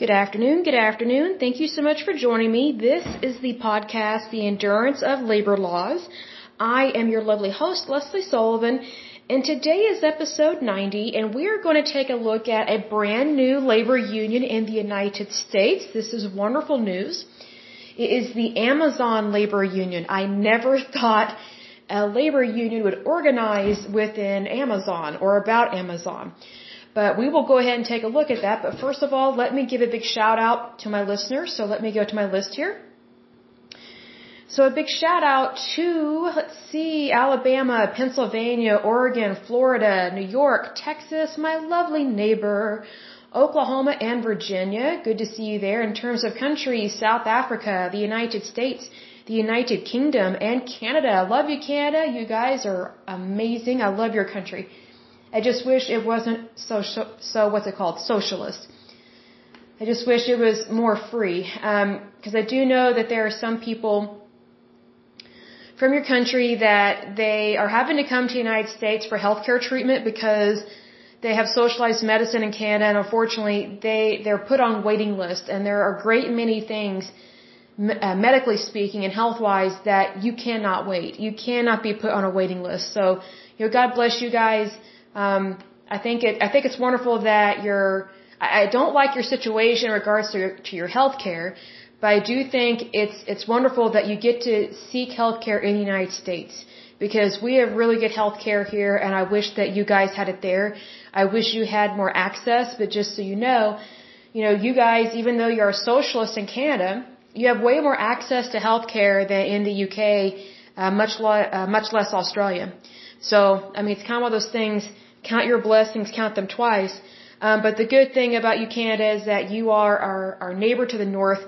Good afternoon. Good afternoon. Thank you so much for joining me. This is the podcast, The Endurance of Labor Laws. I am your lovely host, Lesley Sullivan, and today is episode 90, and we are going to take a look at a brand new labor union in the United States. This is wonderful news. It is the Amazon Labor Union. I never thought a labor union would organize within Amazon or about Amazon. But we will go ahead and take a look at that. But first of all, let me give a big shout out to my listeners. So let me go to my list here. So a big shout out to, let's see, Alabama, Pennsylvania, Oregon, Florida, New York, Texas, my lovely neighbor, Oklahoma and Virginia. Good to see you there. In terms of countries, South Africa, the United States, the United Kingdom, and Canada. I love you, Canada. You guys are amazing. I love your country. I just wish it wasn't so, so what's it called? Socialist. I just wish it was more free. Because um, I do know that there are some people from your country that they are having to come to the United States for healthcare treatment because they have socialized medicine in Canada and unfortunately they, they're put on waiting lists and there are great many things uh, medically speaking and health wise that you cannot wait. You cannot be put on a waiting list. So, you know, God bless you guys. Um, I think it, I think it's wonderful that you're, I, don't like your situation in regards to your, to your health care, but I do think it's, it's wonderful that you get to seek health care in the United States because we have really good health care here and I wish that you guys had it there. I wish you had more access, but just so you know, you know, you guys, even though you're a socialist in Canada, you have way more access to health care than in the UK, uh, much, lo- uh, much less Australia. So, I mean, it's kind of one of those things, count your blessings, count them twice. Um, but the good thing about you, Canada, is that you are our, our neighbor to the north.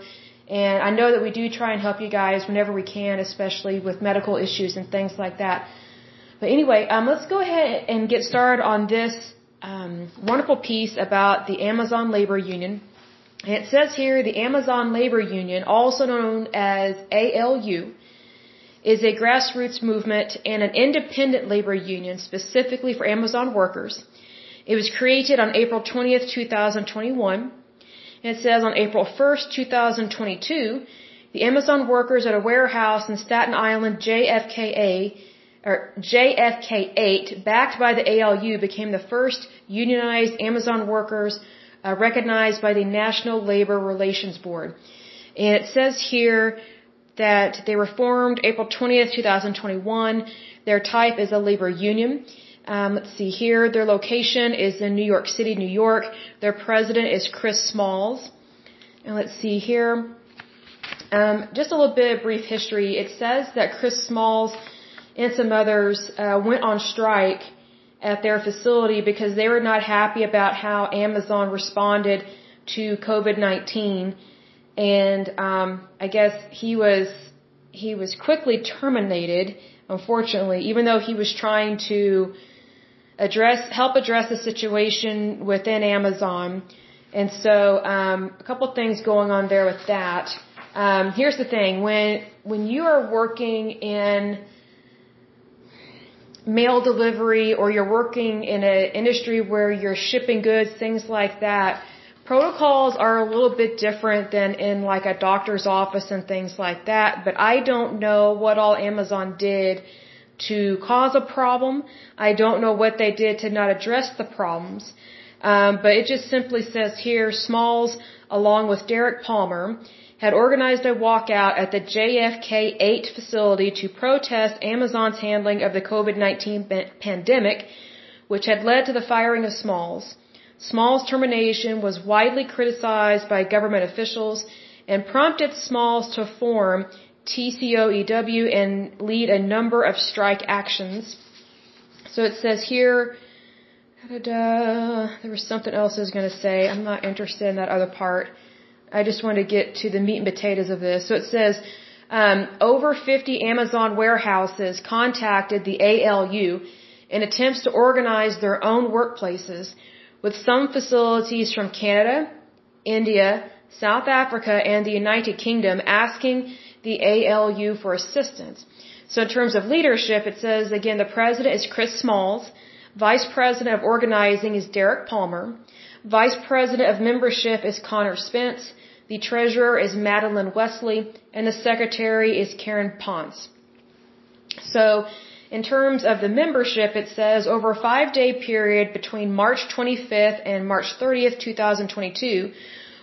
And I know that we do try and help you guys whenever we can, especially with medical issues and things like that. But anyway, um, let's go ahead and get started on this um, wonderful piece about the Amazon Labor Union. And it says here the Amazon Labor Union, also known as ALU, is a grassroots movement and an independent labor union specifically for Amazon workers. It was created on April 20th, 2021. And it says on April 1st, 2022, the Amazon workers at a warehouse in Staten Island JFKA or JFK 8, backed by the ALU, became the first unionized Amazon workers uh, recognized by the National Labor Relations Board. And it says here that they were formed April 20th, 2021. Their type is a labor union. Um, let's see here. Their location is in New York City, New York. Their president is Chris Smalls. And let's see here. Um, just a little bit of brief history. It says that Chris Smalls and some others uh, went on strike at their facility because they were not happy about how Amazon responded to COVID-19 and um, I guess he was he was quickly terminated. Unfortunately, even though he was trying to address help address the situation within Amazon, and so um, a couple things going on there with that. Um, here's the thing: when when you are working in mail delivery or you're working in an industry where you're shipping goods, things like that, protocols are a little bit different than in like a doctor's office and things like that, but I don't know what all Amazon did to cause a problem. I don't know what they did to not address the problems. Um, but it just simply says here, Smalls, along with Derek Palmer, had organized a walkout at the JFK 8 facility to protest Amazon's handling of the COVID-19 pandemic, which had led to the firing of Smalls. Small's termination was widely criticized by government officials and prompted Smalls to form TCOEW and lead a number of strike actions. So it says here, there was something else I was going to say. I'm not interested in that other part. I just want to get to the meat and potatoes of this. So it says, um, over 50 Amazon warehouses contacted the ALU in attempts to organize their own workplaces with some facilities from Canada, India, South Africa, and the United Kingdom asking the ALU for assistance. So in terms of leadership, it says again the president is Chris Smalls, vice president of organizing is Derek Palmer, Vice President of Membership is Connor Spence. The Treasurer is Madeline Wesley. And the Secretary is Karen Ponce. So, in terms of the membership, it says over a five day period between March 25th and March 30th, 2022,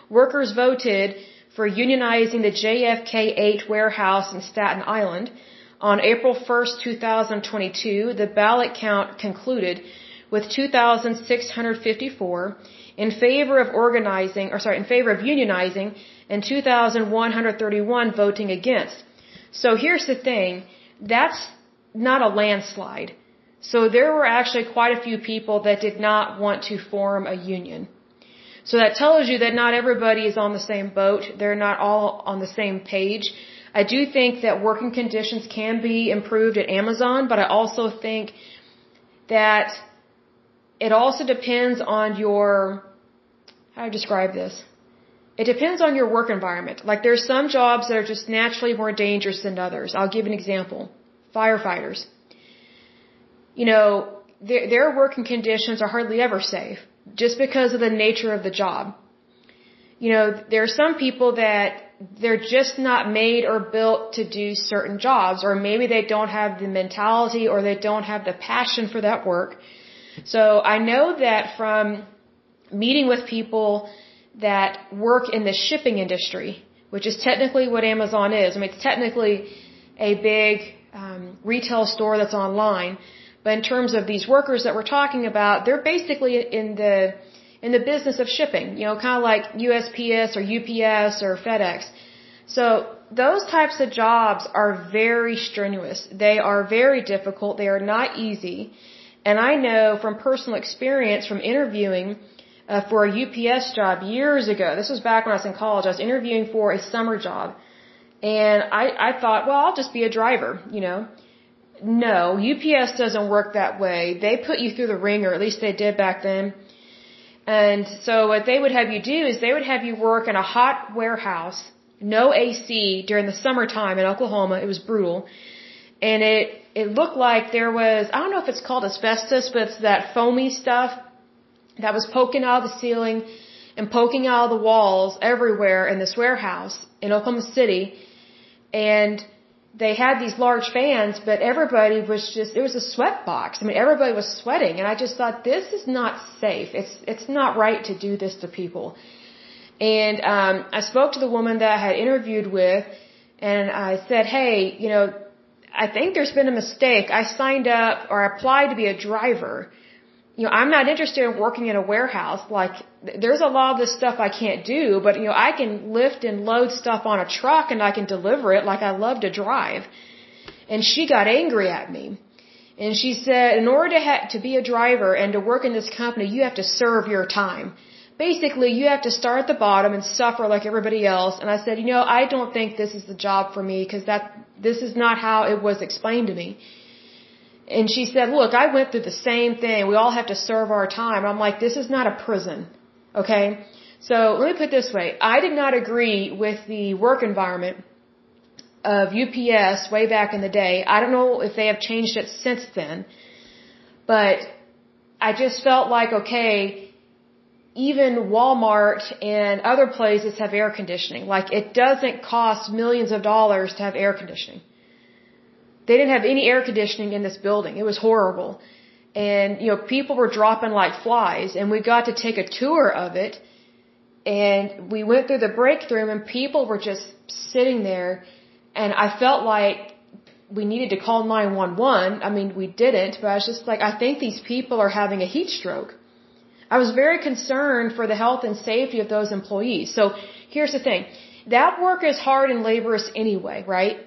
workers voted for unionizing the JFK 8 warehouse in Staten Island. On April 1st, 2022, the ballot count concluded with 2,654 in favor of organizing, or sorry, in favor of unionizing, and 2,131 voting against. So here's the thing, that's not a landslide. So there were actually quite a few people that did not want to form a union. So that tells you that not everybody is on the same boat. They're not all on the same page. I do think that working conditions can be improved at Amazon, but I also think that it also depends on your, how do I describe this? It depends on your work environment. Like there's some jobs that are just naturally more dangerous than others. I'll give an example. Firefighters. You know, their, their working conditions are hardly ever safe just because of the nature of the job. You know, there are some people that they're just not made or built to do certain jobs, or maybe they don't have the mentality or they don't have the passion for that work. So I know that from meeting with people that work in the shipping industry, which is technically what Amazon is. I mean, it's technically a big um, retail store that's online, but in terms of these workers that we're talking about, they're basically in the in the business of shipping, you know, kind of like USPS or UPS or FedEx. So those types of jobs are very strenuous. They are very difficult. They are not easy. And I know from personal experience from interviewing uh, for a UPS job years ago. This was back when I was in college. I was interviewing for a summer job. And I, I thought, well, I'll just be a driver, you know. No, UPS doesn't work that way. They put you through the wringer, at least they did back then. And so what they would have you do is they would have you work in a hot warehouse, no AC during the summertime in Oklahoma. It was brutal. And it, it looked like there was, I don't know if it's called asbestos, but it's that foamy stuff that was poking out of the ceiling and poking out of the walls everywhere in this warehouse in Oklahoma City. And they had these large fans, but everybody was just, it was a sweat box. I mean, everybody was sweating and I just thought, this is not safe. It's, it's not right to do this to people. And, um, I spoke to the woman that I had interviewed with and I said, hey, you know, I think there's been a mistake. I signed up or applied to be a driver you know, I'm not interested in working in a warehouse. Like, there's a lot of this stuff I can't do, but you know, I can lift and load stuff on a truck and I can deliver it like I love to drive. And she got angry at me. And she said, in order to ha- to be a driver and to work in this company, you have to serve your time. Basically, you have to start at the bottom and suffer like everybody else. And I said, you know, I don't think this is the job for me because that, this is not how it was explained to me. And she said, look, I went through the same thing. We all have to serve our time. I'm like, this is not a prison. Okay? So let me put it this way. I did not agree with the work environment of UPS way back in the day. I don't know if they have changed it since then. But I just felt like, okay, even Walmart and other places have air conditioning. Like it doesn't cost millions of dollars to have air conditioning. They didn't have any air conditioning in this building. It was horrible. And, you know, people were dropping like flies and we got to take a tour of it and we went through the break room and people were just sitting there and I felt like we needed to call 911. I mean, we didn't, but I was just like, I think these people are having a heat stroke. I was very concerned for the health and safety of those employees. So here's the thing. That work is hard and laborious anyway, right?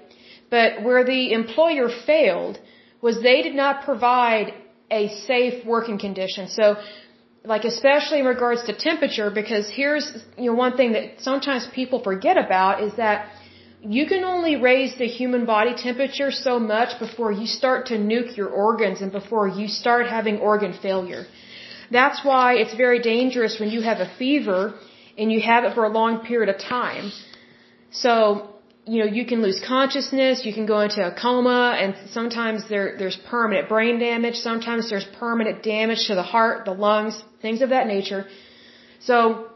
But where the employer failed was they did not provide a safe working condition. So, like especially in regards to temperature, because here's you know one thing that sometimes people forget about is that you can only raise the human body temperature so much before you start to nuke your organs and before you start having organ failure. That's why it's very dangerous when you have a fever and you have it for a long period of time. So you know, you can lose consciousness, you can go into a coma, and sometimes there, there's permanent brain damage, sometimes there's permanent damage to the heart, the lungs, things of that nature. So,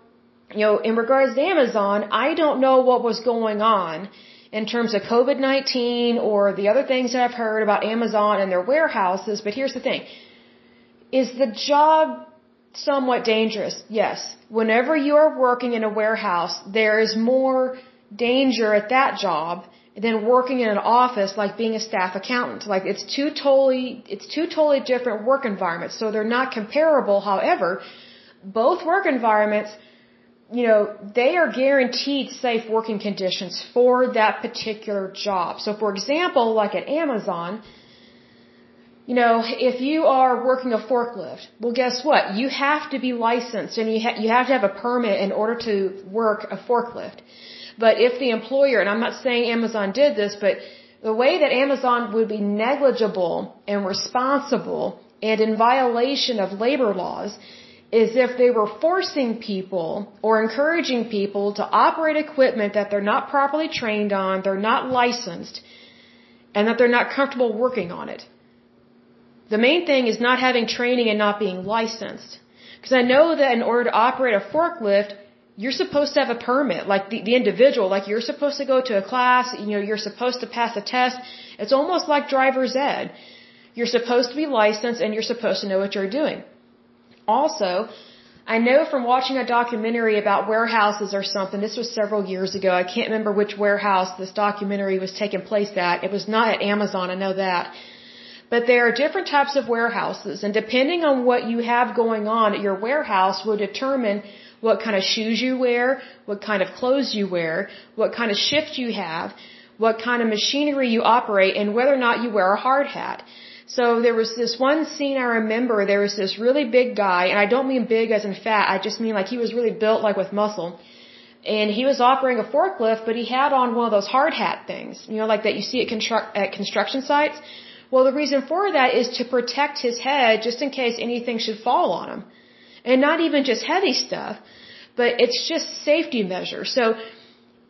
you know, in regards to Amazon, I don't know what was going on in terms of COVID-19 or the other things that I've heard about Amazon and their warehouses, but here's the thing. Is the job somewhat dangerous? Yes. Whenever you are working in a warehouse, there is more danger at that job than working in an office like being a staff accountant. Like it's two totally, it's two totally different work environments. So they're not comparable. However, both work environments, you know, they are guaranteed safe working conditions for that particular job. So for example, like at Amazon, you know, if you are working a forklift, well, guess what? You have to be licensed and you, ha- you have to have a permit in order to work a forklift. But if the employer, and I'm not saying Amazon did this, but the way that Amazon would be negligible and responsible and in violation of labor laws is if they were forcing people or encouraging people to operate equipment that they're not properly trained on, they're not licensed, and that they're not comfortable working on it. The main thing is not having training and not being licensed. Because I know that in order to operate a forklift, you're supposed to have a permit, like the, the individual, like you're supposed to go to a class, you know, you're supposed to pass a test. It's almost like driver's ed. You're supposed to be licensed and you're supposed to know what you're doing. Also, I know from watching a documentary about warehouses or something, this was several years ago, I can't remember which warehouse this documentary was taking place at. It was not at Amazon, I know that. But there are different types of warehouses, and depending on what you have going on at your warehouse will determine what kind of shoes you wear, what kind of clothes you wear, what kind of shift you have, what kind of machinery you operate, and whether or not you wear a hard hat. So there was this one scene I remember, there was this really big guy, and I don't mean big as in fat, I just mean like he was really built like with muscle. And he was operating a forklift, but he had on one of those hard hat things, you know, like that you see at, construct, at construction sites. Well, the reason for that is to protect his head just in case anything should fall on him. And not even just heavy stuff, but it's just safety measures. So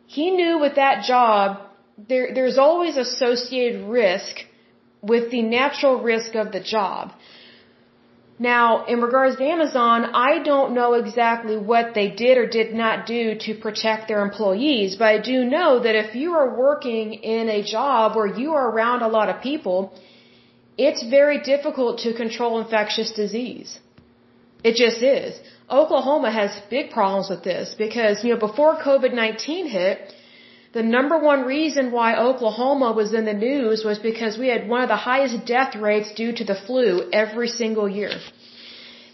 he knew with that job, there, there's always associated risk with the natural risk of the job. Now, in regards to Amazon, I don't know exactly what they did or did not do to protect their employees, but I do know that if you are working in a job where you are around a lot of people, it's very difficult to control infectious disease. It just is. Oklahoma has big problems with this because, you know, before COVID-19 hit, the number one reason why Oklahoma was in the news was because we had one of the highest death rates due to the flu every single year.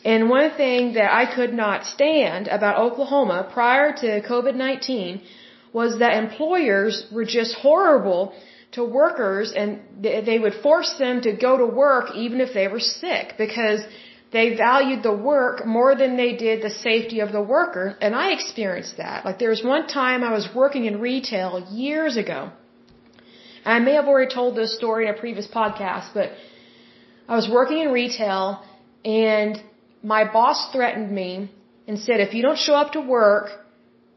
And one thing that I could not stand about Oklahoma prior to COVID-19 was that employers were just horrible to workers and they would force them to go to work even if they were sick because they valued the work more than they did the safety of the worker. And I experienced that. Like there was one time I was working in retail years ago. I may have already told this story in a previous podcast, but I was working in retail and my boss threatened me and said, if you don't show up to work,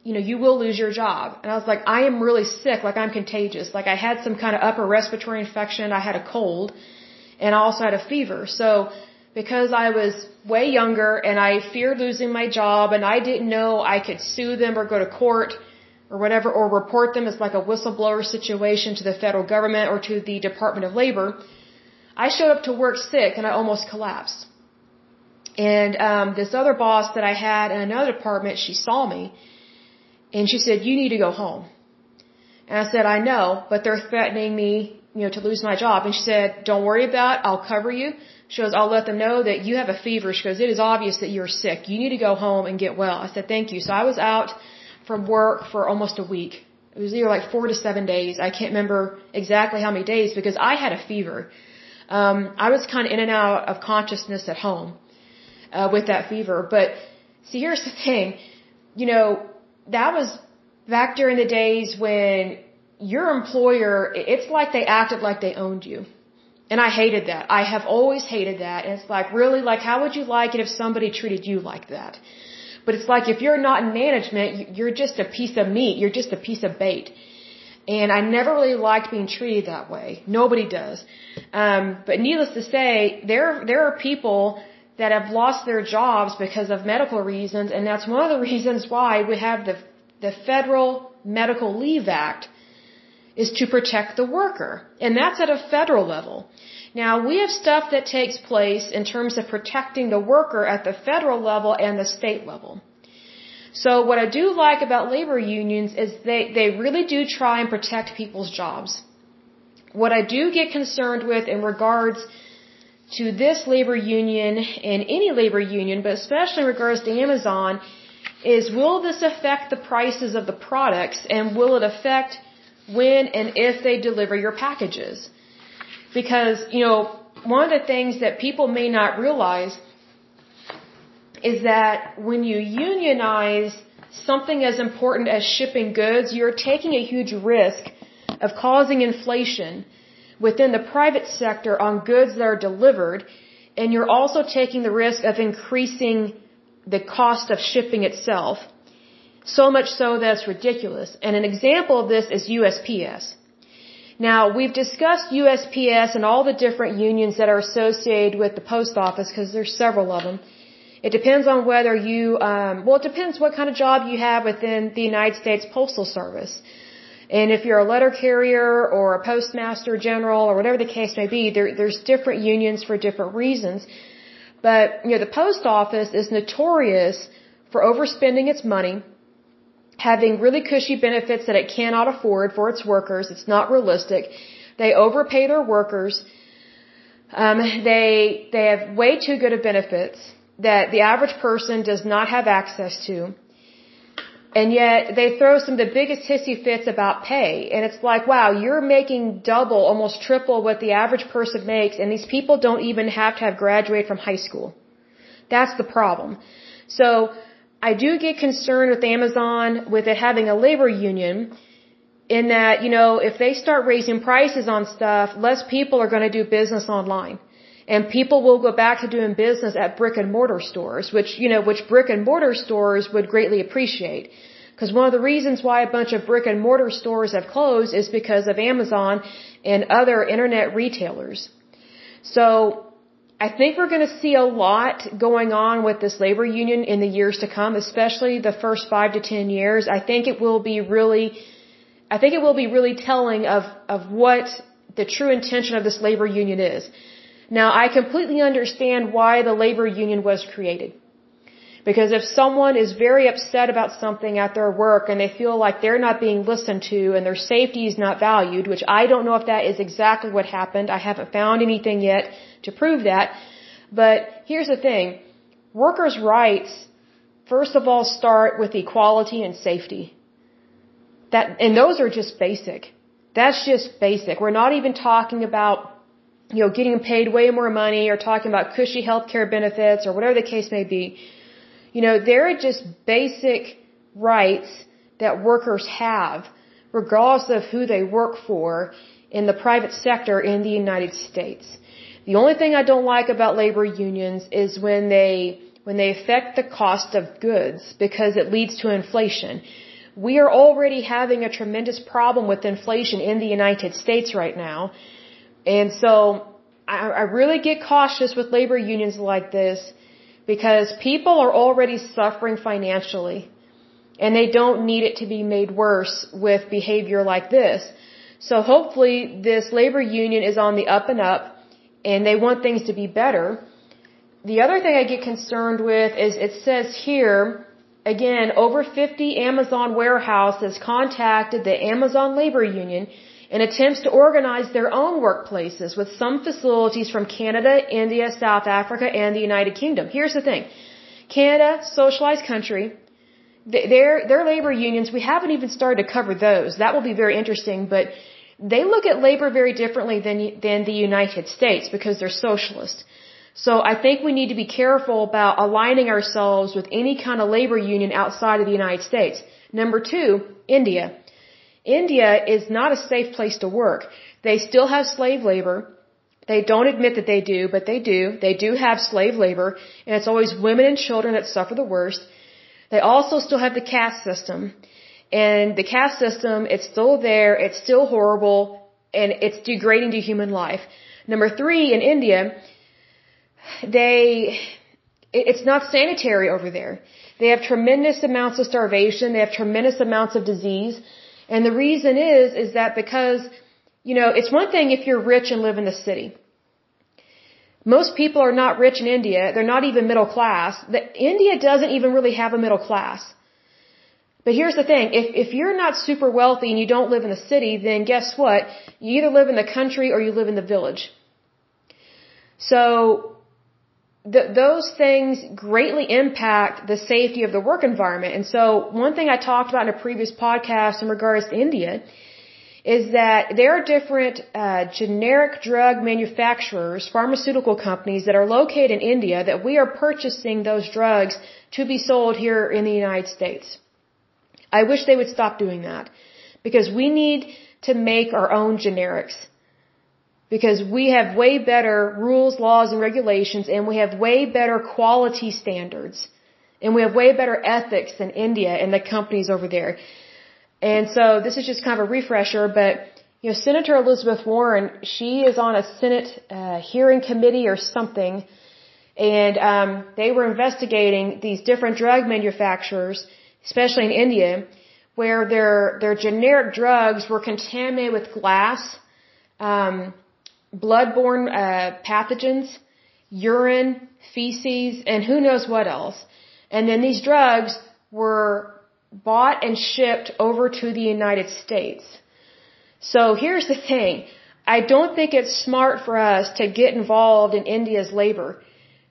you know, you will lose your job. And I was like, I am really sick, like I'm contagious. Like I had some kind of upper respiratory infection, I had a cold, and I also had a fever. So because I was way younger and I feared losing my job and I didn't know I could sue them or go to court or whatever or report them as like a whistleblower situation to the federal government or to the Department of Labor. I showed up to work sick and I almost collapsed. And um, this other boss that I had in another department, she saw me and she said, "You need to go home." And I said, "I know, but they're threatening me, you know, to lose my job." And she said, "Don't worry about it. I'll cover you." She goes, I'll let them know that you have a fever. She goes, it is obvious that you're sick. You need to go home and get well. I said, thank you. So I was out from work for almost a week. It was either like four to seven days. I can't remember exactly how many days because I had a fever. Um, I was kind of in and out of consciousness at home uh, with that fever. But see, here's the thing. You know, that was back during the days when your employer, it's like they acted like they owned you. And I hated that. I have always hated that. And it's like, really, like, how would you like it if somebody treated you like that? But it's like, if you're not in management, you're just a piece of meat. You're just a piece of bait. And I never really liked being treated that way. Nobody does. Um, but needless to say, there, there are people that have lost their jobs because of medical reasons, and that's one of the reasons why we have the the Federal Medical Leave Act is to protect the worker, and that's at a federal level. Now, we have stuff that takes place in terms of protecting the worker at the federal level and the state level. So what I do like about labor unions is they, they really do try and protect people's jobs. What I do get concerned with in regards to this labor union and any labor union, but especially in regards to Amazon, is will this affect the prices of the products and will it affect when and if they deliver your packages? Because, you know, one of the things that people may not realize is that when you unionize something as important as shipping goods, you're taking a huge risk of causing inflation within the private sector on goods that are delivered, and you're also taking the risk of increasing the cost of shipping itself, so much so that it's ridiculous. And an example of this is USPS. Now, we've discussed USPS and all the different unions that are associated with the post office because there's several of them. It depends on whether you, um, well, it depends what kind of job you have within the United States Postal Service. And if you're a letter carrier or a postmaster general or whatever the case may be, there, there's different unions for different reasons. But, you know, the post office is notorious for overspending its money, having really cushy benefits that it cannot afford for its workers. It's not realistic. They overpay their workers. Um, they, they have way too good of benefits that the average person does not have access to. And yet they throw some of the biggest hissy fits about pay. And it's like, wow, you're making double, almost triple what the average person makes. And these people don't even have to have graduated from high school. That's the problem. So I do get concerned with Amazon with it having a labor union in that, you know, if they start raising prices on stuff, less people are going to do business online and people will go back to doing business at brick and mortar stores, which, you know, which brick and mortar stores would greatly appreciate. Because one of the reasons why a bunch of brick and mortar stores have closed is because of Amazon and other internet retailers. So, I think we're going to see a lot going on with this labor union in the years to come, especially the first five to ten years. I think it will be really, I think it will be really telling of, of what the true intention of this labor union is. Now, I completely understand why the labor union was created. Because if someone is very upset about something at their work and they feel like they're not being listened to and their safety is not valued, which I don't know if that is exactly what happened. I haven't found anything yet to prove that. But here's the thing. Workers' rights, first of all, start with equality and safety. That, and those are just basic. That's just basic. We're not even talking about you know, getting paid way more money or talking about cushy healthcare benefits or whatever the case may be. You know, there are just basic rights that workers have regardless of who they work for in the private sector in the United States. The only thing I don't like about labor unions is when they when they affect the cost of goods because it leads to inflation. We are already having a tremendous problem with inflation in the United States right now. And so I, I really get cautious with labor unions like this because people are already suffering financially and they don't need it to be made worse with behavior like this. So hopefully this labor union is on the up and up and they want things to be better. The other thing I get concerned with is it says here, again, over 50 Amazon warehouses contacted the Amazon labor union in attempts to organize their own workplaces with some facilities from Canada, India, South Africa, and the United Kingdom. Here's the thing. Canada, socialized country, their, their labor unions, we haven't even started to cover those. That will be very interesting, but they look at labor very differently than, than the United States because they're socialist. So I think we need to be careful about aligning ourselves with any kind of labor union outside of the United States. Number two, India. India is not a safe place to work. They still have slave labor. They don't admit that they do, but they do. They do have slave labor, and it's always women and children that suffer the worst. They also still have the caste system. And the caste system, it's still there, it's still horrible, and it's degrading to human life. Number three, in India, they, it's not sanitary over there. They have tremendous amounts of starvation. They have tremendous amounts of disease. And the reason is, is that because, you know, it's one thing if you're rich and live in the city. Most people are not rich in India. They're not even middle class. The, India doesn't even really have a middle class. But here's the thing. If, if you're not super wealthy and you don't live in the city, then guess what? You either live in the country or you live in the village. So, th- those things greatly impact the safety of the work environment. And so one thing I talked about in a previous podcast in regards to India is that there are different uh, generic drug manufacturers, pharmaceutical companies that are located in India that we are purchasing those drugs to be sold here in the United States. I wish they would stop doing that because we need to make our own generics because we have way better rules, laws, and regulations, and we have way better quality standards. And we have way better ethics than India and the companies over there. And so this is just kind of a refresher, but you know, Senator Elizabeth Warren, she is on a Senate uh, hearing committee or something, and um, they were investigating these different drug manufacturers, especially in India, where their their generic drugs were contaminated with glass. Um, bloodborne uh, pathogens, urine, feces, and who knows what else. And then these drugs were bought and shipped over to the United States. So here's the thing. I don't think it's smart for us to get involved in India's labor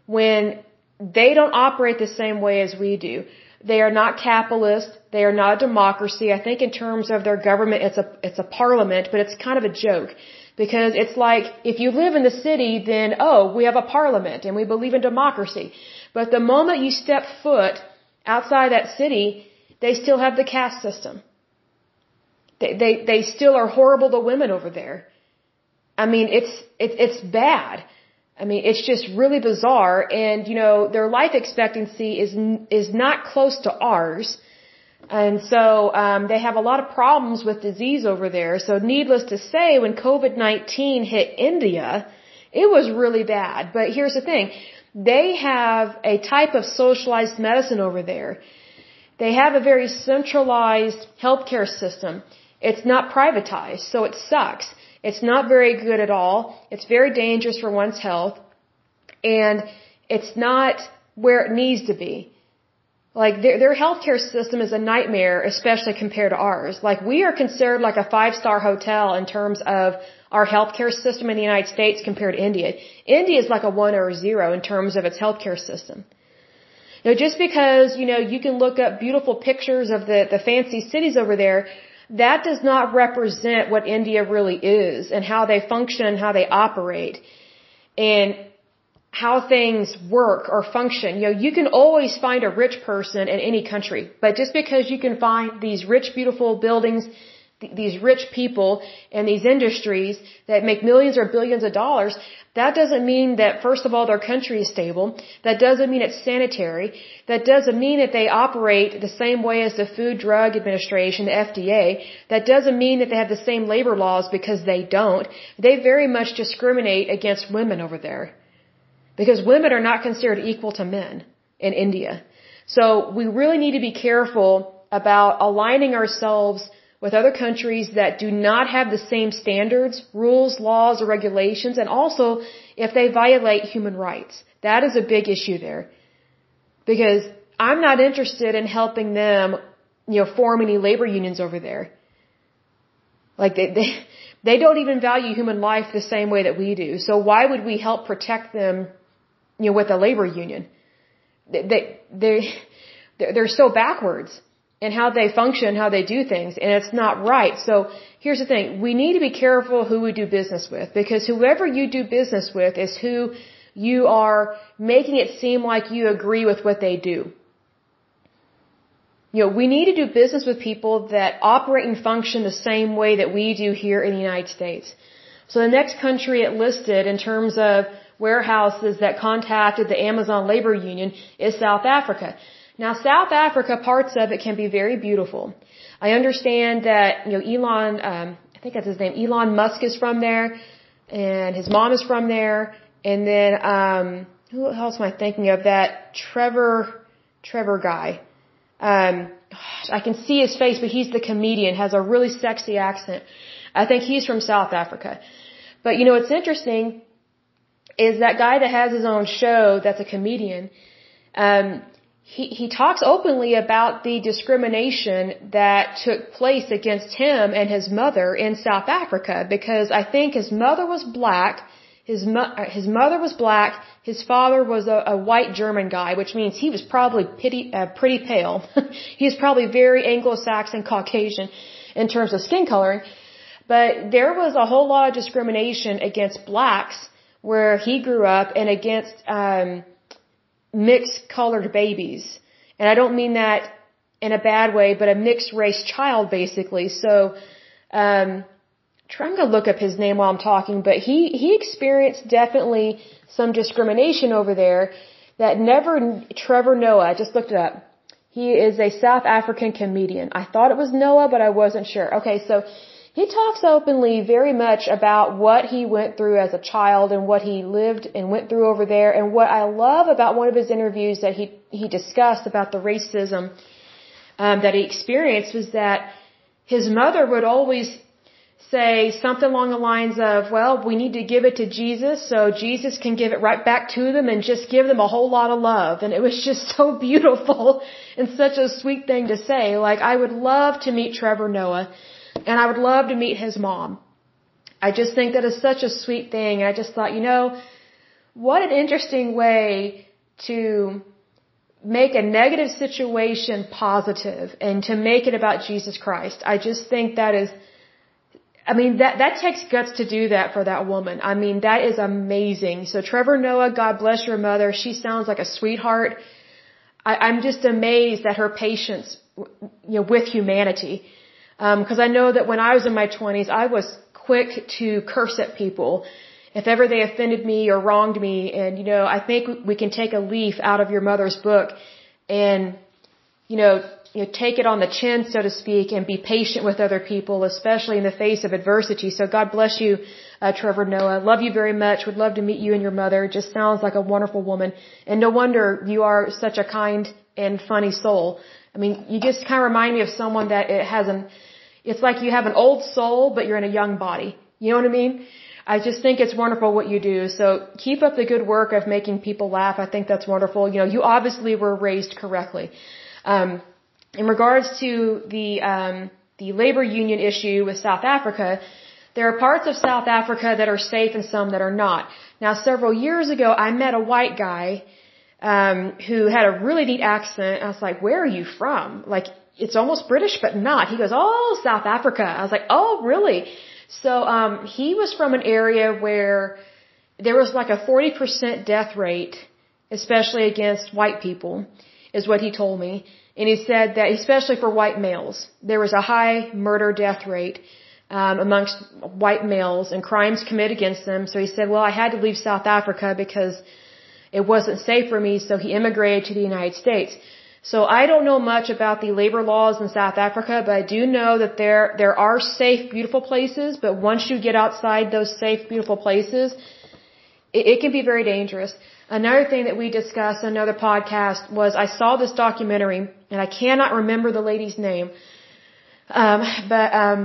when they don't operate the same way as we do. They are not capitalist. They are not a democracy. I think in terms of their government, it's a, it's a parliament, but it's kind of a joke. Because it's like, if you live in the city, then, oh, we have a parliament and we believe in democracy. But the moment you step foot outside that city, they still have the caste system. They, they, they still are horrible to women over there. I mean, it's, it, it's bad. I mean, it's just really bizarre. And, you know, their life expectancy is, is not close to ours. And so um, they have a lot of problems with disease over there. So needless to say, when COVID-19 hit India, it was really bad. But here's the thing. They have a type of socialized medicine over there. They have a very centralized healthcare system. It's not privatized, so it sucks. It's not very good at all. It's very dangerous for one's health. And it's not where it needs to be. Like their their healthcare system is a nightmare, especially compared to ours. Like we are considered like a five star hotel in terms of our healthcare system in the United States compared to India. India is like a one or a zero in terms of its healthcare system. Now, just because you know you can look up beautiful pictures of the the fancy cities over there, that does not represent what India really is and how they function, and how they operate. And how things work or function. You know, you can always find a rich person in any country, but just because you can find these rich, beautiful buildings, th these rich people and these industries that make millions or billions of dollars, that doesn't mean that first of all their country is stable. That doesn't mean it's sanitary. That doesn't mean that they operate the same way as the Food Drug Administration, the FDA. That doesn't mean that they have the same labor laws because they don't. They very much discriminate against women over there. Because women are not considered equal to men in India. So we really need to be careful about aligning ourselves with other countries that do not have the same standards, rules, laws, or regulations, and also if they violate human rights. That is a big issue there. Because I'm not interested in helping them, you know, form any labor unions over there. Like they, they, they don't even value human life the same way that we do. So why would we help protect them you know, with a labor union. They, they, they, they're so backwards in how they function, how they do things, and it's not right. So here's the thing. We need to be careful who we do business with because whoever you do business with is who you are making it seem like you agree with what they do. You know, we need to do business with people that operate and function the same way that we do here in the United States. So the next country it listed in terms of warehouses that contacted the Amazon Labor Union is South Africa. Now, South Africa, parts of it can be very beautiful. I understand that, you know, Elon, um, I think that's his name, Elon Musk is from there, and his mom is from there, and then, um, who else am I thinking of? That Trevor, Trevor guy. Um, I can see his face, but he's the comedian, has a really sexy accent. I think he's from South Africa. But you know, it's interesting is that guy that has his own show that's a comedian. Um, he, he talks openly about the discrimination that took place against him and his mother in South Africa because I think his mother was black, his, mo- uh, his mother was black, his father was a, a white German guy, which means he was probably pretty, uh, pretty pale. he was probably very Anglo-Saxon Caucasian in terms of skin coloring. But there was a whole lot of discrimination against blacks where he grew up and against, um, mixed colored babies. And I don't mean that in a bad way, but a mixed race child basically. So, um, trying to look up his name while I'm talking, but he, he experienced definitely some discrimination over there that never, Trevor Noah, I just looked it up. He is a South African comedian. I thought it was Noah, but I wasn't sure. Okay, so he talks openly very much about what he went through as a child and what he lived and went through over there. And what I love about one of his interviews that he, he discussed about the racism um, that he experienced was that his mother would always say something along the lines of, well, we need to give it to Jesus so Jesus can give it right back to them and just give them a whole lot of love. And it was just so beautiful and such a sweet thing to say. Like, I would love to meet Trevor Noah and I would love to meet his mom. I just think that is such a sweet thing. And I just thought, you know, what an interesting way to make a negative situation positive and to make it about Jesus Christ. I just think that is, I mean, that, that takes guts to do that for that woman. I mean, that is amazing. So Trevor Noah, God bless your mother. She sounds like a sweetheart. I, I'm just amazed at her patience, you know, with humanity. Because um, I know that when I was in my 20s, I was quick to curse at people if ever they offended me or wronged me. And, you know, I think we can take a leaf out of your mother's book and, you know, you know, take it on the chin, so to speak, and be patient with other people, especially in the face of adversity. So God bless you, uh, Trevor Noah. Love you very much. Would love to meet you and your mother. Just sounds like a wonderful woman. And no wonder you are such a kind and funny soul. I mean, you just kind of remind me of someone that it has an, it's like you have an old soul, but you're in a young body. You know what I mean? I just think it's wonderful what you do. So keep up the good work of making people laugh. I think that's wonderful. You know, you obviously were raised correctly. Um, in regards to the um, the labor union issue with South Africa, there are parts of South Africa that are safe and some that are not. Now, several years ago, I met a white guy um, who had a really neat accent. I was like, "Where are you from?" Like, it's almost British, but not. He goes, "Oh, South Africa." I was like, "Oh, really?" So um, he was from an area where there was like a 40% death rate, especially against white people, is what he told me. And he said that, especially for white males, there was a high murder death rate um, amongst white males and crimes committed against them. So he said, well, I had to leave South Africa because it wasn't safe for me. So he immigrated to the United States. So I don't know much about the labor laws in South Africa, but I do know that there there are safe, beautiful places. But once you get outside those safe, beautiful places, it, it can be very dangerous. Another thing that we discussed in another podcast was I saw this documentary, and I cannot remember the lady's name, um, but um,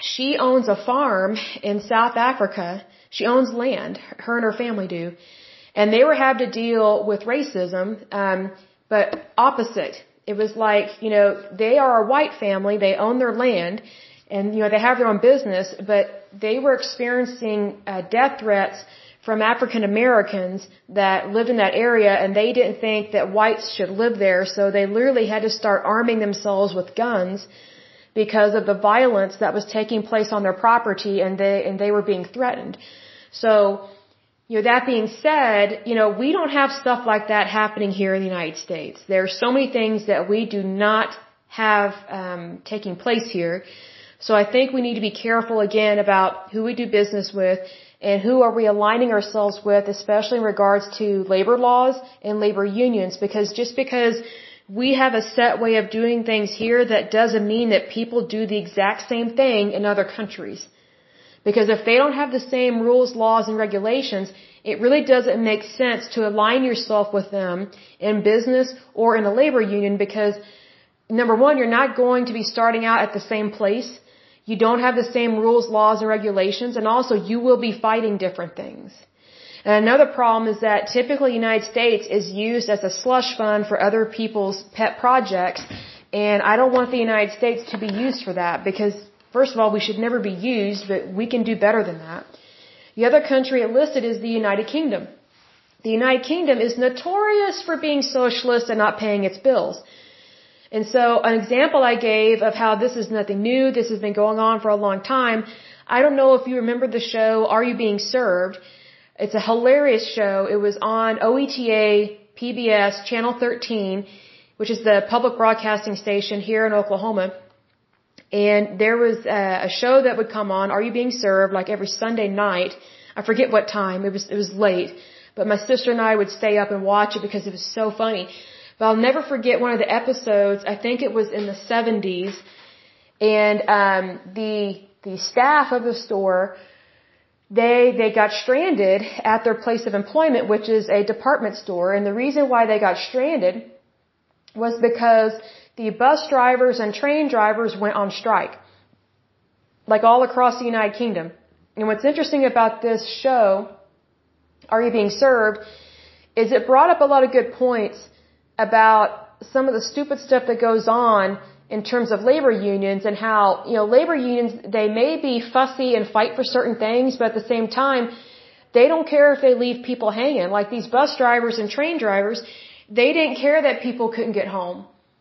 she owns a farm in South Africa. She owns land. Her and her family do, and they were having to deal with racism. Um, but opposite. It was like, you know, they are a white family, they own their land, and, you know, they have their own business, but they were experiencing uh, death threats from African Americans that lived in that area, and they didn't think that whites should live there, so they literally had to start arming themselves with guns because of the violence that was taking place on their property, and they and they were being threatened. So you know, that being said, you know, we don't have stuff like that happening here in the United States. There are so many things that we do not have um, taking place here. So I think we need to be careful again about who we do business with and who are we aligning ourselves with, especially in regards to labor laws and labor unions, because just because we have a set way of doing things here, that doesn't mean that people do the exact same thing in other countries. Because if they don't have the same rules, laws, and regulations, It really doesn't make sense to align yourself with them in business or in a labor union because number one, you're not going to be starting out at the same place. You don't have the same rules, laws, and regulations, and also you will be fighting different things. And another problem is that typically the United States is used as a slush fund for other people's pet projects, and I don't want the United States to be used for that because, first of all, we should never be used, but we can do better than that. The other country it listed is the United Kingdom. The United Kingdom is notorious for being socialist and not paying its bills. And so an example I gave of how this is nothing new, this has been going on for a long time. I don't know if you remember the show Are You Being Served? It's a hilarious show. It was on OETA, PBS, Channel 13, which is the public broadcasting station here in Oklahoma. And there was a, a show that would come on, Are You Being Served, like every Sunday night. I forget what time. It was, it was late. But my sister and I would stay up and watch it because it was so funny. But I'll never forget one of the episodes. I think it was in the 70s. And, um, the, the staff of the store, they, they got stranded at their place of employment, which is a department store. And the reason why they got stranded was because the bus drivers and train drivers went on strike. Like all across the United Kingdom. And what's interesting about this show, Are You Being Served, is it brought up a lot of good points about some of the stupid stuff that goes on in terms of labor unions and how, you know, labor unions, they may be fussy and fight for certain things, but at the same time, they don't care if they leave people hanging. Like these bus drivers and train drivers, they didn't care that people couldn't get home.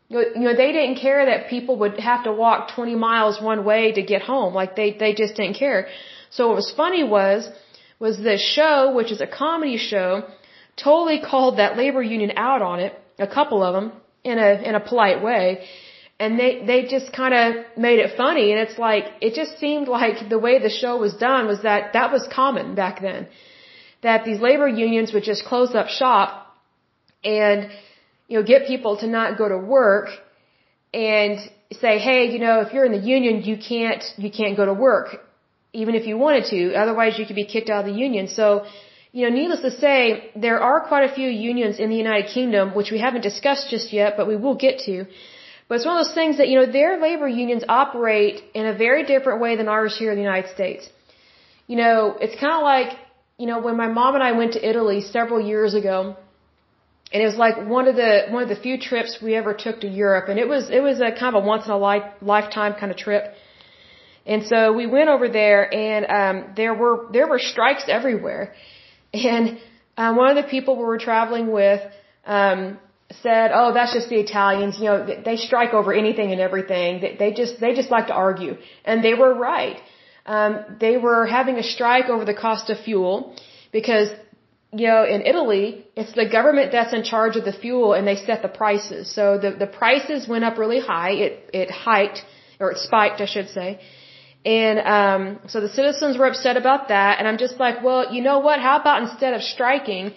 You know, they didn't care that people would have to walk 20 miles one way to get home. Like they, they just didn't care. So what was funny was, was this show, which is a comedy show, totally called that labor union out on it, a couple of them, in a, in a polite way. And they, they just kind of made it funny. And it's like, it just seemed like the way the show was done was that that was common back then. That these labor unions would just close up shop and you know, get people to not go to work and say, hey, you know, if you're in the union, you can't, you can't go to work, even if you wanted to. Otherwise, you could be kicked out of the union. So, you know, needless to say, there are quite a few unions in the United Kingdom, which we haven't discussed just yet, but we will get to. But it's one of those things that, you know, their labor unions operate in a very different way than ours here in the United States. You know, it's kind of like, you know, when my mom and I went to Italy several years ago, and it was like one of the one of the few trips we ever took to Europe, and it was it was a kind of a once in a life, lifetime kind of trip. And so we went over there, and um, there were there were strikes everywhere. And um, one of the people we were traveling with um, said, "Oh, that's just the Italians. You know, they strike over anything and everything. They, they just they just like to argue." And they were right. Um, they were having a strike over the cost of fuel because you know, in Italy, it's the government that's in charge of the fuel and they set the prices. So the, the prices went up really high. It, it hiked, or it spiked, I should say. And, um, so the citizens were upset about that. And I'm just like, well, you know what? How about instead of striking,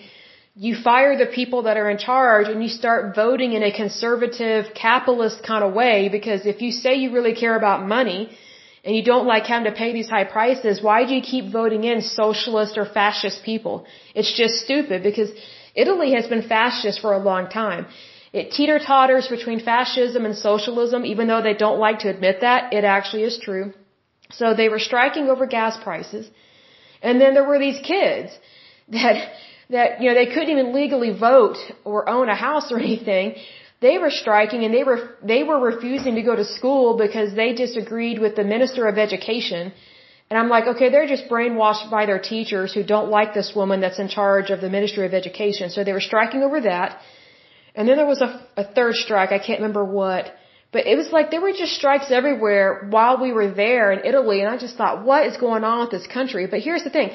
you fire the people that are in charge and you start voting in a conservative capitalist kind of way because if you say you really care about money, and you don't like having to pay these high prices, why do you keep voting in socialist or fascist people? It's just stupid because Italy has been fascist for a long time. It teeter totters between fascism and socialism, even though they don't like to admit that, it actually is true. So they were striking over gas prices. And then there were these kids that, that, you know, they couldn't even legally vote or own a house or anything they were striking and they were they were refusing to go to school because they disagreed with the minister of education. And I'm like, okay, they're just brainwashed by their teachers who don't like this woman that's in charge of the Ministry of Education. So they were striking over that. And then there was a, a third strike. I can't remember what. But it was like there were just strikes everywhere while we were there in Italy. And I just thought, what is going on with this country? But here's the thing.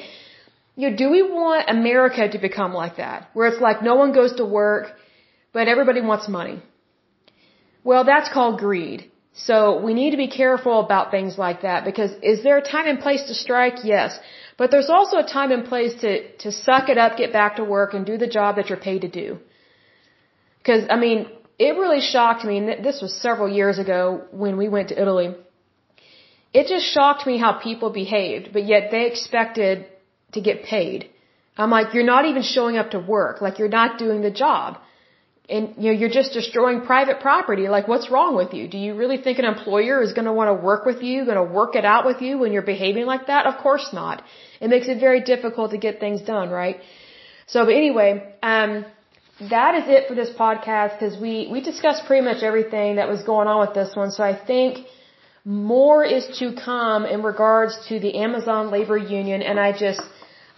You know, do we want America to become like that? Where it's like no one goes to work but everybody wants money. Well, that's called greed. So we need to be careful about things like that because is there a time and place to strike? Yes. But there's also a time and place to, to suck it up, get back to work and do the job that you're paid to do. Because, I mean, it really shocked me, and this was several years ago when we went to Italy. It just shocked me how people behaved, but yet they expected to get paid. I'm like, you're not even showing up to work. Like you're not doing the job. And you know, you're just destroying private property. Like what's wrong with you? Do you really think an employer is going to want to work with you, going to work it out with you when you're behaving like that? Of course not. It makes it very difficult to get things done, right? So, but anyway, um, that is it for this podcast because we, we discussed pretty much everything that was going on with this one. So I think more is to come in regards to the Amazon labor union and I just,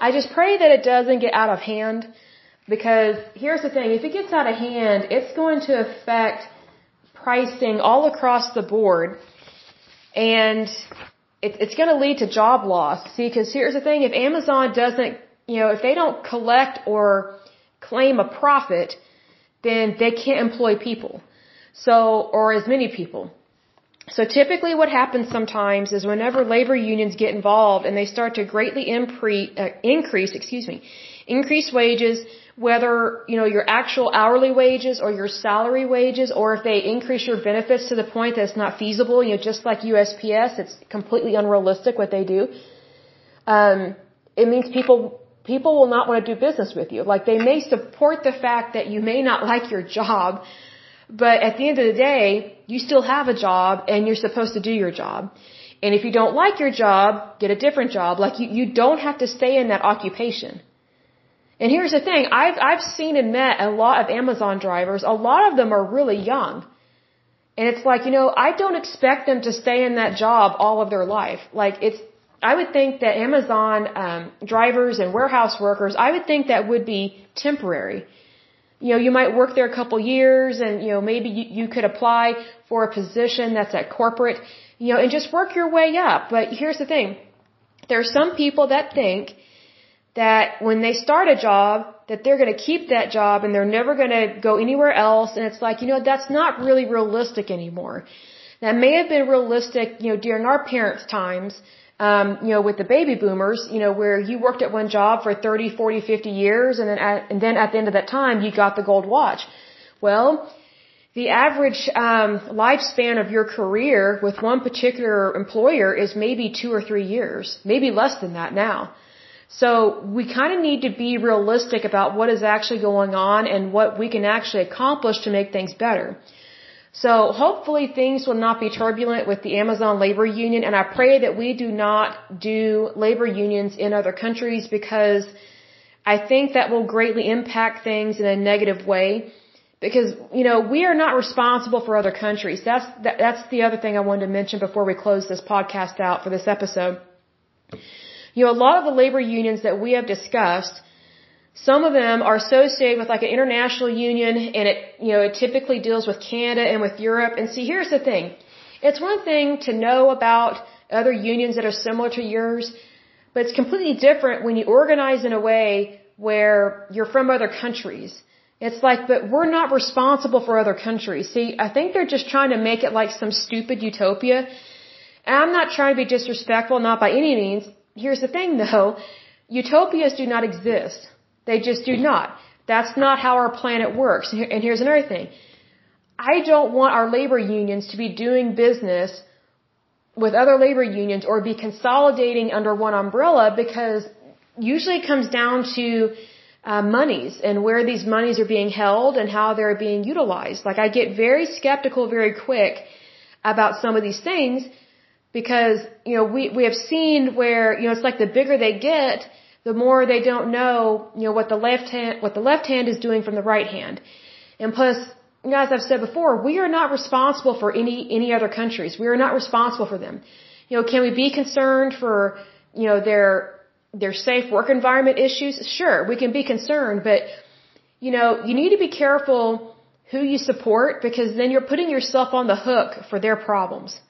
I just pray that it doesn't get out of hand because here's the thing, if it gets out of hand, it's going to affect pricing all across the board and it, it's going to lead to job loss. See, because here's the thing, if Amazon doesn't, you know, if they don't collect or claim a profit, then they can't employ people. So, or as many people. So typically what happens sometimes is whenever labor unions get involved and they start to greatly impre- uh, increase, excuse me, increase wages, whether, you know, your actual hourly wages or your salary wages, or if they increase your benefits to the point that it's not feasible, you know, just like USPS, it's completely unrealistic what they do. Um, it means people people will not want to do business with you. Like they may support the fact that you may not like your job, but at the end of the day, you still have a job and you're supposed to do your job. And if you don't like your job, get a different job. Like you, you don't have to stay in that occupation. And here's the thing, I've, I've seen and met a lot of Amazon drivers. A lot of them are really young. And it's like, you know, I don't expect them to stay in that job all of their life. Like it's, I would think that Amazon um, drivers and warehouse workers, I would think that would be temporary. You know, you might work there a couple years and, you know, maybe you, you could apply for a position that's at corporate, you know, and just work your way up. But here's the thing. There are some people that think that when they start a job, that they're going to keep that job and they're never going to go anywhere else. And it's like, you know, that's not really realistic anymore. That may have been realistic, you know, during our parents' times, um, you know, with the baby boomers, you know, where you worked at one job for 30, 40, 50 years and then at, and then at the end of that time you got the gold watch. Well, the average um, lifespan of your career with one particular employer is maybe two or three years, maybe less than that now. So we kind of need to be realistic about what is actually going on and what we can actually accomplish to make things better. So hopefully things will not be turbulent with the Amazon labor union and I pray that we do not do labor unions in other countries because I think that will greatly impact things in a negative way. Because you know we are not responsible for other countries. That's that, that's the other thing i wanted to mention before we close this podcast out for this episode you know, a lot of the labor unions that we have discussed, some of them are associated with like an international union and it, you know, it typically deals with Canada and with Europe. And see, here's the thing. It's one thing to know about other unions that are similar to yours, but it's completely different when you organize in a way where you're from other countries. It's like, but we're not responsible for other countries. See, I think they're just trying to make it like some stupid utopia. And I'm not trying to be disrespectful, not by any means. Here's the thing though, utopias do not exist. They just do not. That's not how our planet works. And here's another thing. I don't want our labor unions to be doing business with other labor unions or be consolidating under one umbrella because usually it comes down to uh, monies and where these monies are being held and how they're being utilized. Like I get very skeptical very quick about some of these things because you know we we have seen where you know it's like the bigger they get the more they don't know you know what the left hand what the left hand is doing from the right hand. And plus you know, as I've said before we are not responsible for any any other countries. We are not responsible for them. You know can we be concerned for you know their their safe work environment issues? Sure we can be concerned but you know you need to be careful who you support because then you're putting yourself on the hook for their problems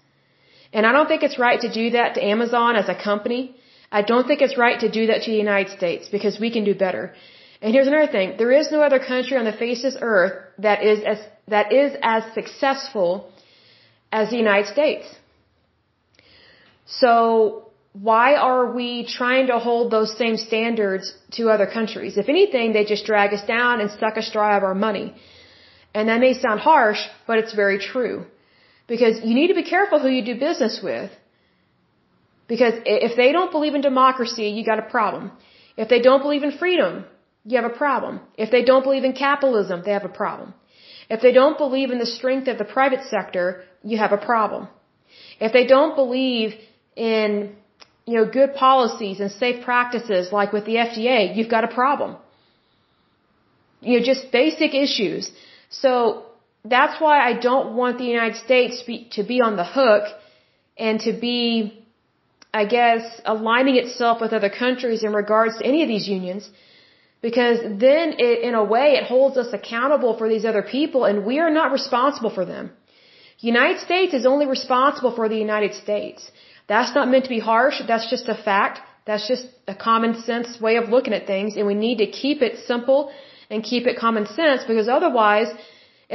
and I don't think it's right to do that to Amazon as a company. I don't think it's right to do that to the United States because we can do better. And here's another thing. There is no other country on the face of this earth that is as, that is as successful as the United States. So why are we trying to hold those same standards to other countries? If anything, they just drag us down and suck us dry of our money. And that may sound harsh, but it's very true. Because you need to be careful who you do business with. Because if they don't believe in democracy, you got a problem. If they don't believe in freedom, you have a problem. If they don't believe in capitalism, they have a problem. If they don't believe in the strength of the private sector, you have a problem. If they don't believe in, you know, good policies and safe practices like with the FDA, you've got a problem. You know, just basic issues. So that's why I don't want the United States to be on the hook and to be, I guess, aligning itself with other countries in regards to any of these unions. Because then it, in a way, it holds us accountable for these other people and we are not responsible for them. The United States is only responsible for the United States. That's not meant to be harsh. That's just a fact. That's just a common sense way of looking at things and we need to keep it simple and keep it common sense because otherwise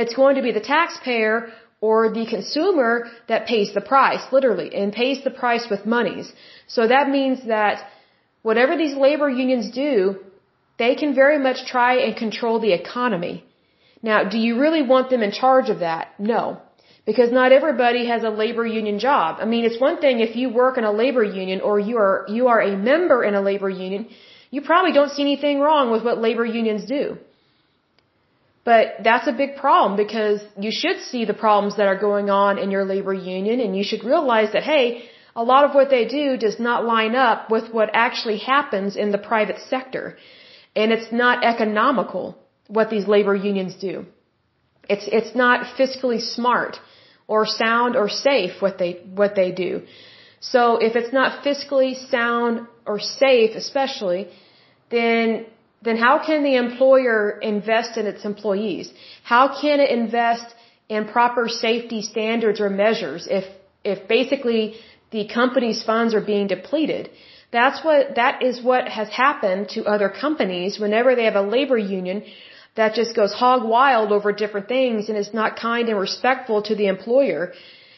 it's going to be the taxpayer or the consumer that pays the price, literally, and pays the price with monies. So that means that whatever these labor unions do, they can very much try and control the economy. Now, do you really want them in charge of that? No. Because not everybody has a labor union job. I mean, it's one thing if you work in a labor union or you are, you are a member in a labor union, you probably don't see anything wrong with what labor unions do. But that's a big problem because you should see the problems that are going on in your labor union and you should realize that, hey, a lot of what they do does not line up with what actually happens in the private sector. And it's not economical what these labor unions do. It's, it's not fiscally smart or sound or safe what they, what they do. So if it's not fiscally sound or safe especially, then then how can the employer invest in its employees? How can it invest in proper safety standards or measures if, if basically the company's funds are being depleted? That's what, that is what has happened to other companies whenever they have a labor union that just goes hog wild over different things and is not kind and respectful to the employer,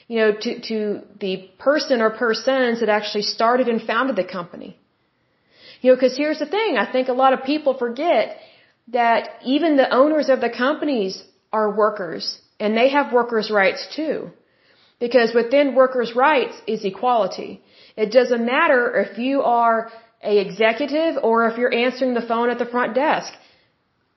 you know, to, to the person or persons that actually started and founded the company. You know, because here's the thing, I think a lot of people forget that even the owners of the companies are workers and they have workers' rights too. Because within workers' rights is equality. It doesn't matter if you are a executive or if you're answering the phone at the front desk.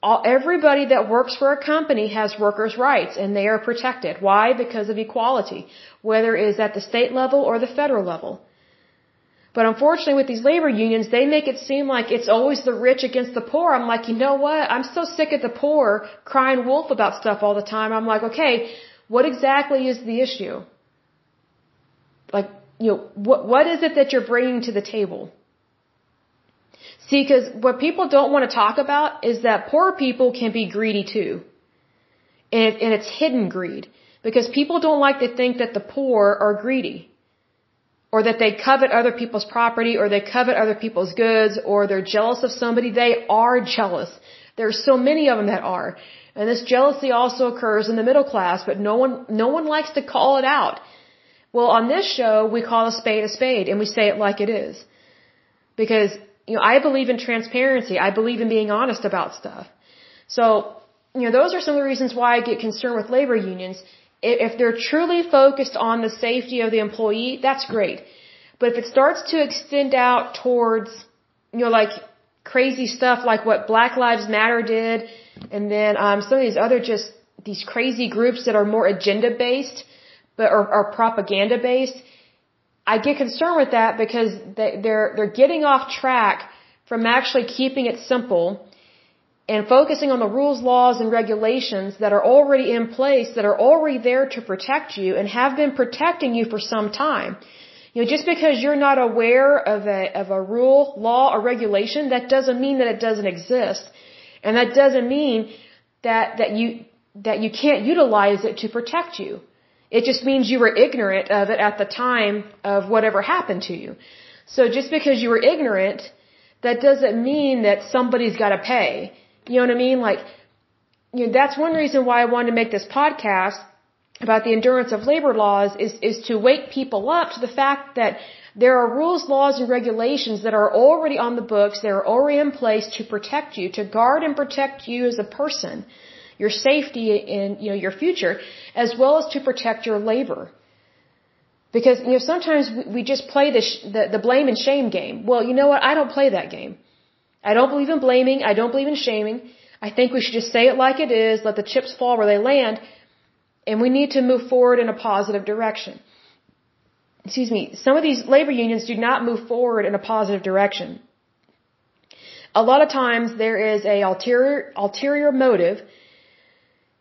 All, everybody that works for a company has workers' rights and they are protected. Why? Because of equality, whether it is at the state level or the federal level. But unfortunately with these labor unions, they make it seem like it's always the rich against the poor. I'm like, you know what? I'm so sick of the poor crying wolf about stuff all the time. I'm like, okay, what exactly is the issue? Like, you know, what, what is it that you're bringing to the table? See, because what people don't want to talk about is that poor people can be greedy too. And, and it's hidden greed. Because people don't like to think that the poor are greedy or that they covet other people's property or they covet other people's goods or they're jealous of somebody, they are jealous. There are so many of them that are. And this jealousy also occurs in the middle class, but no one, no one likes to call it out. Well, on this show, we call a spade a spade and we say it like it is. Because, you know, I believe in transparency. I believe in being honest about stuff. So, you know, those are some of the reasons why I get concerned with labor unions if they're truly focused on the safety of the employee, that's great. But if it starts to extend out towards, you know, like crazy stuff like what Black Lives Matter did, and then um, some of these other just these crazy groups that are more agenda based, but are, are propaganda based, I get concerned with that because they, they're they're getting off track from actually keeping it simple and focusing on the rules, laws, and regulations that are already in place, that are already there to protect you and have been protecting you for some time. You know, just because you're not aware of a, of a rule, law, or regulation, that doesn't mean that it doesn't exist. And that doesn't mean that, that you, that you can't utilize it to protect you. It just means you were ignorant of it at the time of whatever happened to you. So just because you were ignorant, that doesn't mean that somebody's gotta pay. You know what I mean? Like, you know, that's one reason why I wanted to make this podcast about the endurance of labor laws is, is to wake people up to the fact that there are rules, laws, and regulations that are already on the books, that are already in place to protect you, to guard and protect you as a person, your safety and, you know, your future, as well as to protect your labor. Because, you know, sometimes we, just play the, the, the blame and shame game. Well, you know what? I don't play that game. I don't believe in blaming. I don't believe in shaming. I think we should just say it like it is, let the chips fall where they land, and we need to move forward in a positive direction. Excuse me, some of these labor unions do not move forward in a positive direction. A lot of times there is a ulterior, ulterior motive,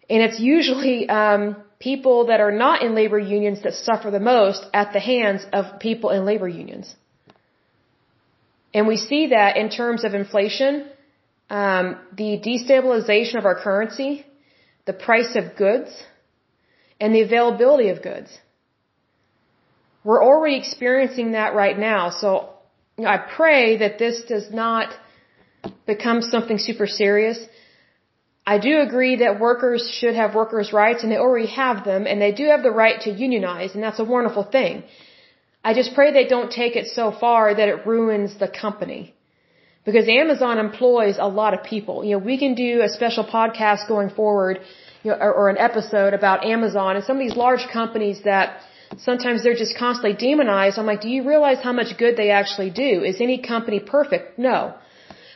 and it's usually um, people that are not in labor unions that suffer the most at the hands of people in labor unions. And we see that in terms of inflation, um, the destabilization of our currency, the price of goods, and the availability of goods. We're already experiencing that right now. So I pray that this does not become something super serious. I do agree that workers should have workers' rights and they already have them and they do have the right to unionize and that's a wonderful thing. I just pray they don't take it so far that it ruins the company. Because Amazon employs a lot of people. You know, we can do a special podcast going forward, you know, or, or an episode about Amazon and some of these large companies that sometimes they're just constantly demonized. I'm like, do you realize how much good they actually do? Is any company perfect? No.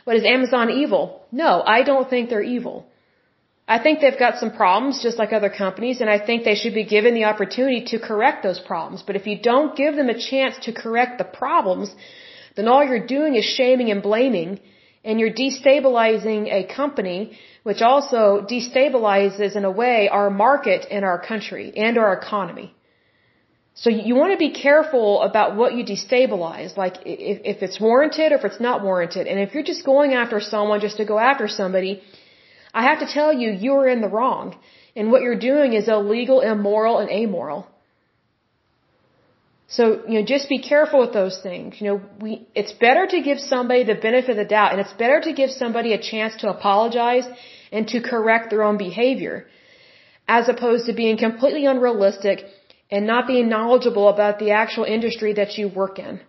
But is Amazon evil? No, I don't think they're evil. I think they've got some problems just like other companies and I think they should be given the opportunity to correct those problems. But if you don't give them a chance to correct the problems, then all you're doing is shaming and blaming and you're destabilizing a company which also destabilizes in a way our market and our country and our economy. So you want to be careful about what you destabilize, like if, if it's warranted or if it's not warranted. And if you're just going after someone just to go after somebody, I have to tell you, you are in the wrong. And what you're doing is illegal, immoral, and amoral. So, you know, just be careful with those things. You know, we, it's better to give somebody the benefit of the doubt and it's better to give somebody a chance to apologize and to correct their own behavior as opposed to being completely unrealistic and not being knowledgeable about the actual industry that you work in.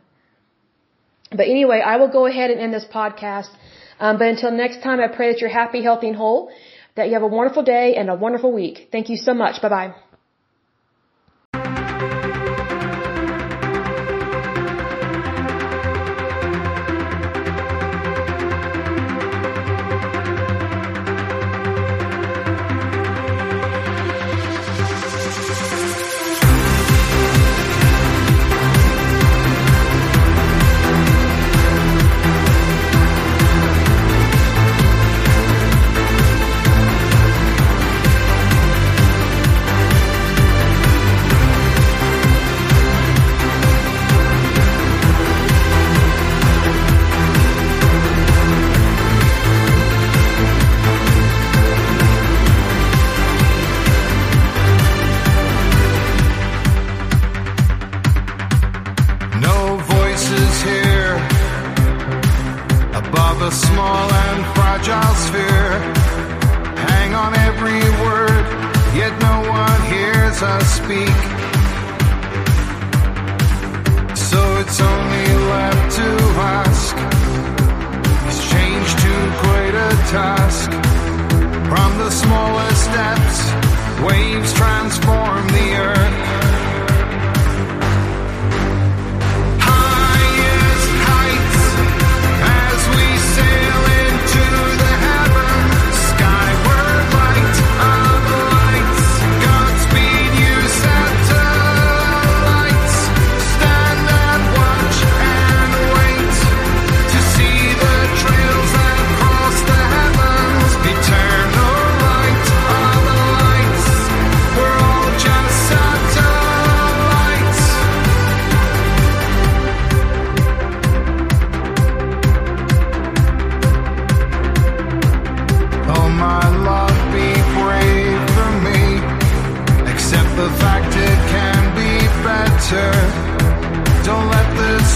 But anyway, I will go ahead and end this podcast. Um, but until next time, I pray that you're happy, healthy, and whole, that you have a wonderful day and a wonderful week. Thank you so much. Bye bye.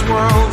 world.